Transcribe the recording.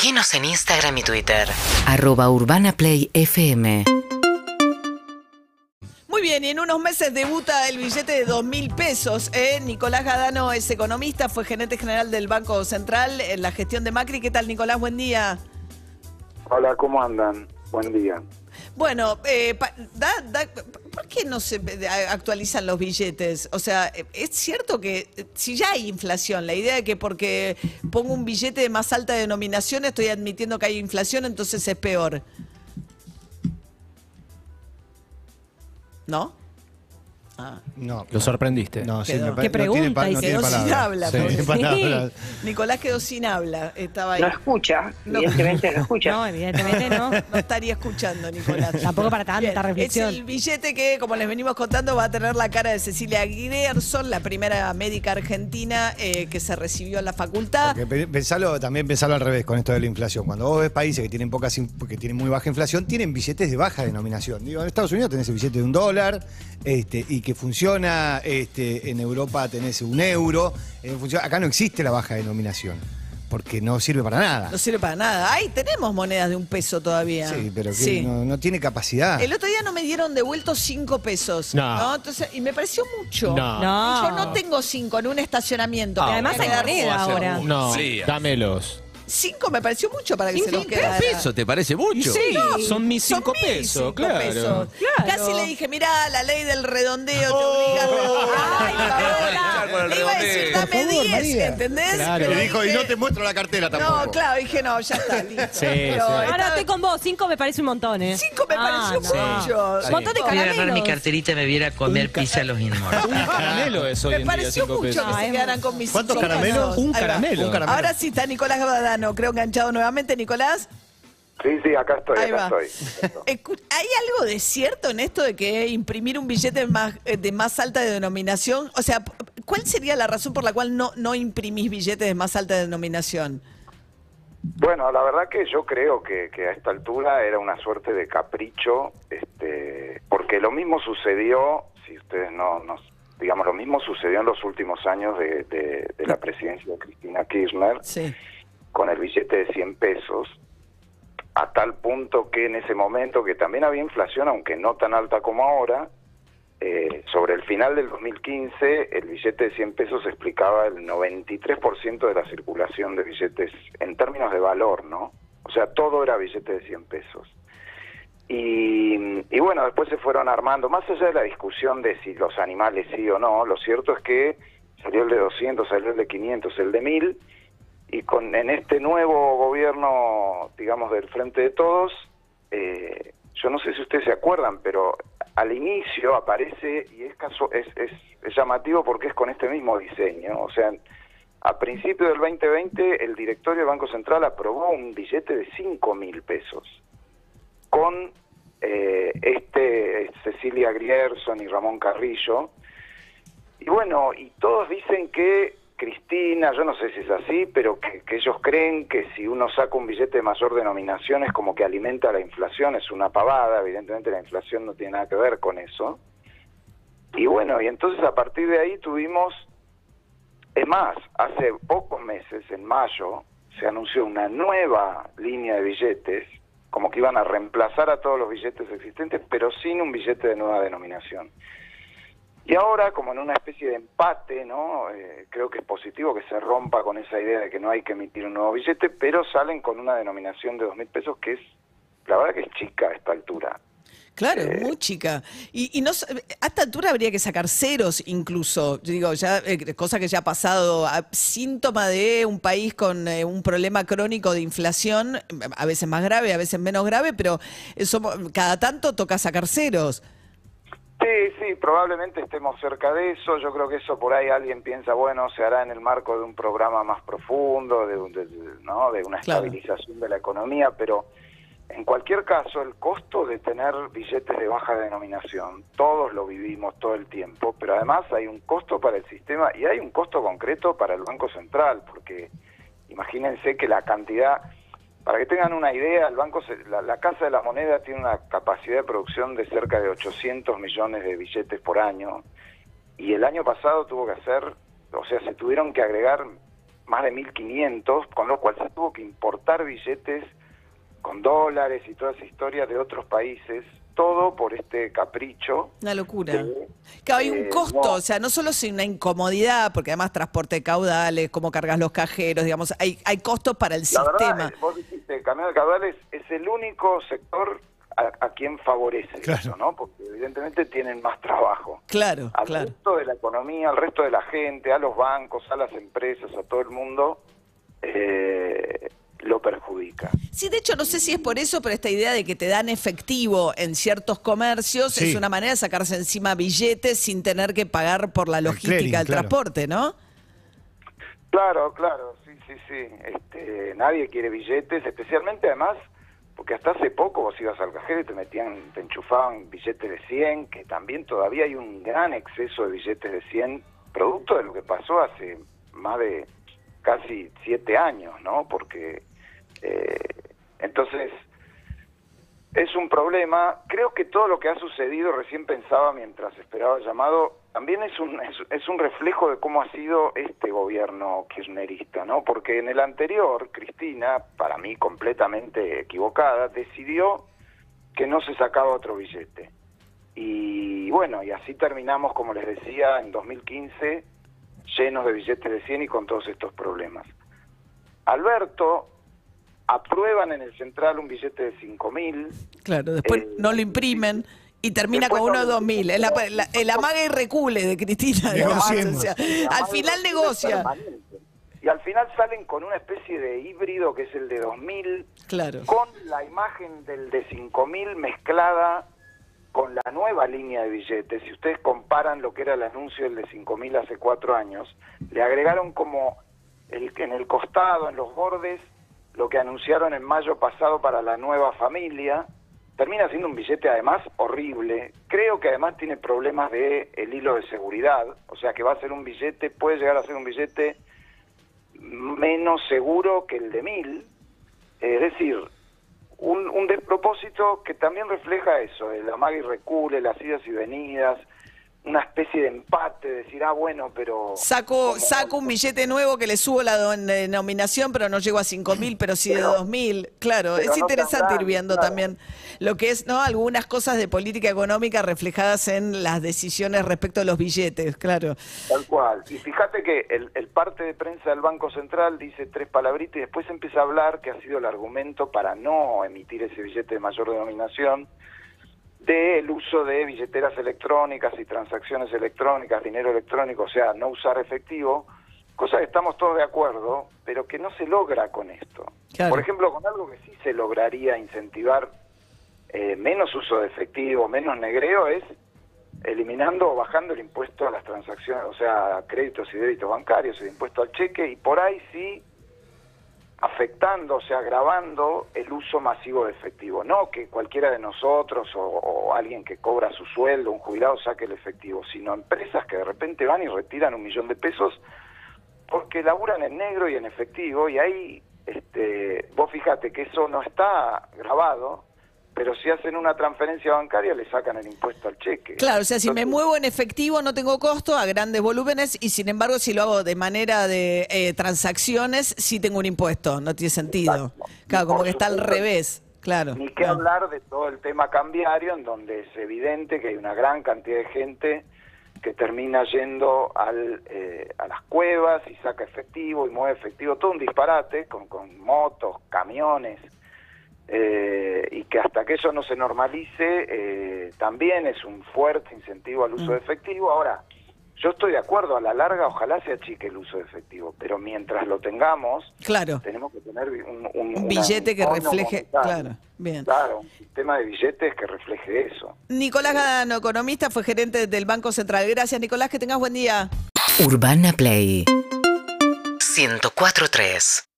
Seguinos en Instagram y Twitter. Arroba Urbana Play FM. Muy bien, y en unos meses debuta el billete de dos mil pesos. ¿eh? Nicolás Gadano es economista, fue gerente general del Banco Central en la gestión de Macri. ¿Qué tal, Nicolás? Buen día. Hola, ¿cómo andan? Buen día. Bueno, eh, pa- da- da- ¿por qué no se actualizan los billetes? O sea, eh, es cierto que eh, si ya hay inflación, la idea de que porque pongo un billete de más alta denominación estoy admitiendo que hay inflación, entonces es peor. ¿No? Ah. No. Lo sorprendiste. No, sí, Quedó. me pa- ¿Qué no tiene, pregunta? pa- Y no se tiene quedó sin palabras. habla, Sí, porque- palabras. Nicolás quedó sin habla, estaba ahí. No escucha, No. evidentemente no escucha. No, evidentemente no. No estaría escuchando, Nicolás. Tampoco para tanta reflexión. Es el billete que, como les venimos contando, va a tener la cara de Cecilia Grierson, la primera médica argentina eh, que se recibió en la facultad. Porque pe- pensalo, también pensalo al revés con esto de la inflación. Cuando vos ves países que tienen pocas in- que tienen muy baja inflación, tienen billetes de baja denominación. Digo, en Estados Unidos tenés el billete de un dólar, este, y que funciona, este, en Europa tenés un euro. eh, funciona- acá no existe la baja denominación, porque no sirve para nada. No sirve para nada. Ay, tenemos monedas de un peso todavía. Sí, pero que Sí. No, no tiene capacidad. El otro día no me dieron devueltos cinco pesos. No. Entonces, y me pareció mucho. No. No. Yo no tengo cinco en un estacionamiento. Y además hay quedar- moneda ahora. No, dámelos. Cinco me pareció mucho para que se los quedara. peso te parece mucho? Sí, Son mis cinco mis pesos, cinco claro. pesos. Claro. Casi le dije, mirá, la ley del redondeo te obliga a. Ay, Echar con el Le iba a decir, redondeo. dame Por favor, 10, María. ¿entendés? Claro. Pero Le dijo, y dije- no te muestro la cartera tampoco. No, claro, dije, no, ya está. listo. Sí, Pero sí. Ahora estaba- estoy con vos. Cinco me parece un montón, ¿eh? Cinco me Ah, pareció no. mucho. Un montón de Voy a agarrar mi caramelos. carterita y me viera a comer pizza a los inmortales. Un caramelo es hoy Me en día, pareció cinco mucho pesos. que se es quedaran con mis ¿Cuántos cinco caramelos? pesos. Un Ahí va. caramelo. Un caramelo. Ahora sí está Nicolás Badano, creo enganchado nuevamente. Nicolás, Sí, sí, acá estoy, ahí acá va. estoy. ¿Hay algo de cierto en esto de que imprimir un billete más, eh, de más alta denominación? O sea, ¿cuál sería la razón por la cual no, no imprimís billetes de más alta denominación? Bueno, la verdad que yo creo que, que a esta altura era una suerte de capricho, este, porque lo mismo sucedió, si ustedes no, nos, digamos, lo mismo sucedió en los últimos años de, de- de la presidencia de Cristina Kirchner Sí. Con el billete de 100 pesos, a tal punto que en ese momento, que también había inflación, aunque no tan alta como ahora, eh, sobre el final del 2015, el billete de 100 pesos explicaba el 93% de la circulación de billetes en términos de valor, ¿no? O sea, todo era billete de 100 pesos. Y, y bueno, después se fueron armando, más allá de la discusión de si los animales sí o no, lo cierto es que salió el de 200, salió el de 500, el de 1000, y con en este nuevo gobierno, digamos, del Frente de Todos, eh, yo no sé si ustedes se acuerdan, pero al inicio aparece, y es, caso, es, es, llamativo porque es con este mismo diseño, o sea, a principios del 2020 el directorio del Banco Central aprobó un billete de 5 mil pesos con eh, este Cecilia Grierson y Ramón Carrillo. Y bueno, y todos dicen que Cristina, yo no sé si es así, pero que, que ellos creen que si uno saca un billete de mayor denominación es como que alimenta la inflación, es una pavada, evidentemente la inflación no tiene nada que ver con eso. Y bueno, y entonces a partir de ahí tuvimos, es más, hace pocos meses, en mayo, se anunció una nueva línea de billetes, como que iban a reemplazar a todos los billetes existentes, pero sin un billete de nueva denominación. Y ahora, como en una especie de empate, ¿no? Eh, creo que es positivo que se rompa con esa idea de que no hay que emitir un nuevo billete, pero salen con una denominación de dos mil pesos que es, la verdad que es chica a esta altura. Claro, es muy chica. Y, y no, a esta altura habría que sacar ceros incluso. Yo digo, ya, eh, cosa que ya ha pasado, a- síntoma de un país con eh, un problema crónico de inflación, a veces más grave, a veces menos grave, pero eso cada tanto toca sacar ceros. Sí, sí, probablemente estemos cerca de eso. Yo creo que eso por ahí alguien piensa, bueno, se hará en el marco de un programa más profundo, de, un- de- ¿no? de una Claro. estabilización de la economía, pero en cualquier caso, el costo de tener billetes de baja denominación, todos lo vivimos todo el tiempo, pero además hay un costo para el sistema y hay un costo concreto para el Banco Central, porque imagínense que la cantidad, para que tengan una idea, el banco, Se- la, la Casa de la Moneda tiene una capacidad de producción de cerca de 800 millones de billetes por año y el año pasado tuvo que hacer, o sea, se tuvieron que agregar más de 1.500, con lo cual se tuvo que importar billetes con dólares y toda esa historia de otros países, todo por este capricho. Una locura. de, Claro, hay un eh, costo, no. o sea, no solo es una incomodidad, porque además transporte de caudales, cómo cargas los cajeros, digamos, hay, hay costos para el La sistema. verdad, vos dijiste, el camión de caudales es el único sector a, a quien favorece Claro. eso, ¿no? Porque evidentemente tienen más trabajo. Claro, Al claro. resto de la economía, al resto de la gente, a los bancos, a las empresas, a todo el mundo, eh, lo perjudica. Sí, de hecho, no sé si es por eso, pero esta idea de que te dan efectivo en ciertos comercios Sí. es una manera de sacarse encima billetes sin tener que pagar por la logística clearing, del claro. transporte, ¿no? Claro, claro, sí, sí, sí. Este, nadie quiere billetes, especialmente además porque hasta hace poco vos ibas al cajero y te metían, te enchufaban billetes de 100, que también todavía hay un gran exceso de billetes de 100, producto de lo que pasó hace más de casi siete años, ¿no? Porque eh, entonces es un problema. Creo que todo lo que ha sucedido, recién pensaba mientras esperaba el llamado, también es un, es, es un reflejo de cómo ha sido este gobierno kirchnerista, ¿no? Porque en el anterior, Cristina, para mí completamente equivocada, decidió que no se sacaba otro billete. Y bueno, y así terminamos, como les decía, en 2015, llenos de billetes de 100 y con todos estos problemas. Alberto aprueban en el central un billete de 5 mil, Claro, después Eh, no lo imprimen y termina con no uno de lo 2000. Es la, la- el amague y recule de Cristina. Negociemos. o sea, al final negocia. Y al final salen con una especie de híbrido que es el de 2000, Claro. con la imagen del de 5000 mezclada con la nueva línea de billetes. Si ustedes comparan lo que era el anuncio del de 5000 hace cuatro años, le agregaron como el, en el costado, en los bordes, lo que anunciaron en mayo pasado para la nueva familia. Termina siendo un billete además horrible. Creo que además tiene problemas de el hilo de seguridad, o sea que va a ser un billete, puede llegar a ser un billete menos seguro que el de mil. Es decir, un, despropósito que también refleja eso, el amague y recule, las idas y venidas, una especie de empate, decir, ah, bueno, pero... Saco, saco un billete nuevo que le subo la don- denominación, pero no llego a 5.000, pero sí de Pero- 2.000. Claro, es no interesante ir viendo claro. también lo que es, ¿no? Algunas cosas de política económica reflejadas en las decisiones respecto a los billetes, claro. Tal cual. Y fíjate que el, el parte de prensa del Banco Central dice tres palabritas y después empieza a hablar, que ha sido el argumento para no emitir ese billete de mayor denominación, del uso de billeteras electrónicas y transacciones electrónicas, dinero electrónico, o sea, no usar efectivo, cosa que estamos todos de acuerdo, pero que no se logra con esto. Claro. Por ejemplo, con algo que sí se lograría incentivar eh, menos uso de efectivo, menos negreo, es eliminando o bajando el impuesto a las transacciones, o sea, créditos y débitos bancarios, el impuesto al cheque, y por ahí sí sea, agravando el uso masivo de efectivo. No que cualquiera de nosotros o, o alguien que cobra su sueldo, un jubilado, saque el efectivo, sino empresas que de repente van y retiran un millón de pesos porque laburan en negro y en efectivo, y ahí, este, vos fíjate que eso no está grabado, pero si hacen una transferencia bancaria le sacan el impuesto al cheque. Claro, o sea, si me muevo en efectivo no tengo costo a grandes volúmenes y sin embargo si lo hago de manera de eh, transacciones sí tengo un impuesto, no tiene sentido. Exacto. Claro, como que está al revés, claro. Ni que No. hablar de todo el tema cambiario, en donde es evidente que hay una gran cantidad de gente que termina yendo al, eh, a las cuevas y saca efectivo y mueve efectivo, todo un disparate con, con motos, camiones, eh, y que hasta que eso no se normalice, eh, también es un fuerte incentivo al uso de efectivo. Ahora, yo estoy de acuerdo, a la larga ojalá se achique el uso de efectivo, pero mientras lo tengamos, Claro, tenemos que tener un, un- un una- billete que refleje, monetario. claro, bien. Claro, un sistema de billetes que refleje eso. Nicolás Gadano, economista, fue gerente del Banco Central. Gracias, Nicolás, que tengas buen día. Urbana Play 104.3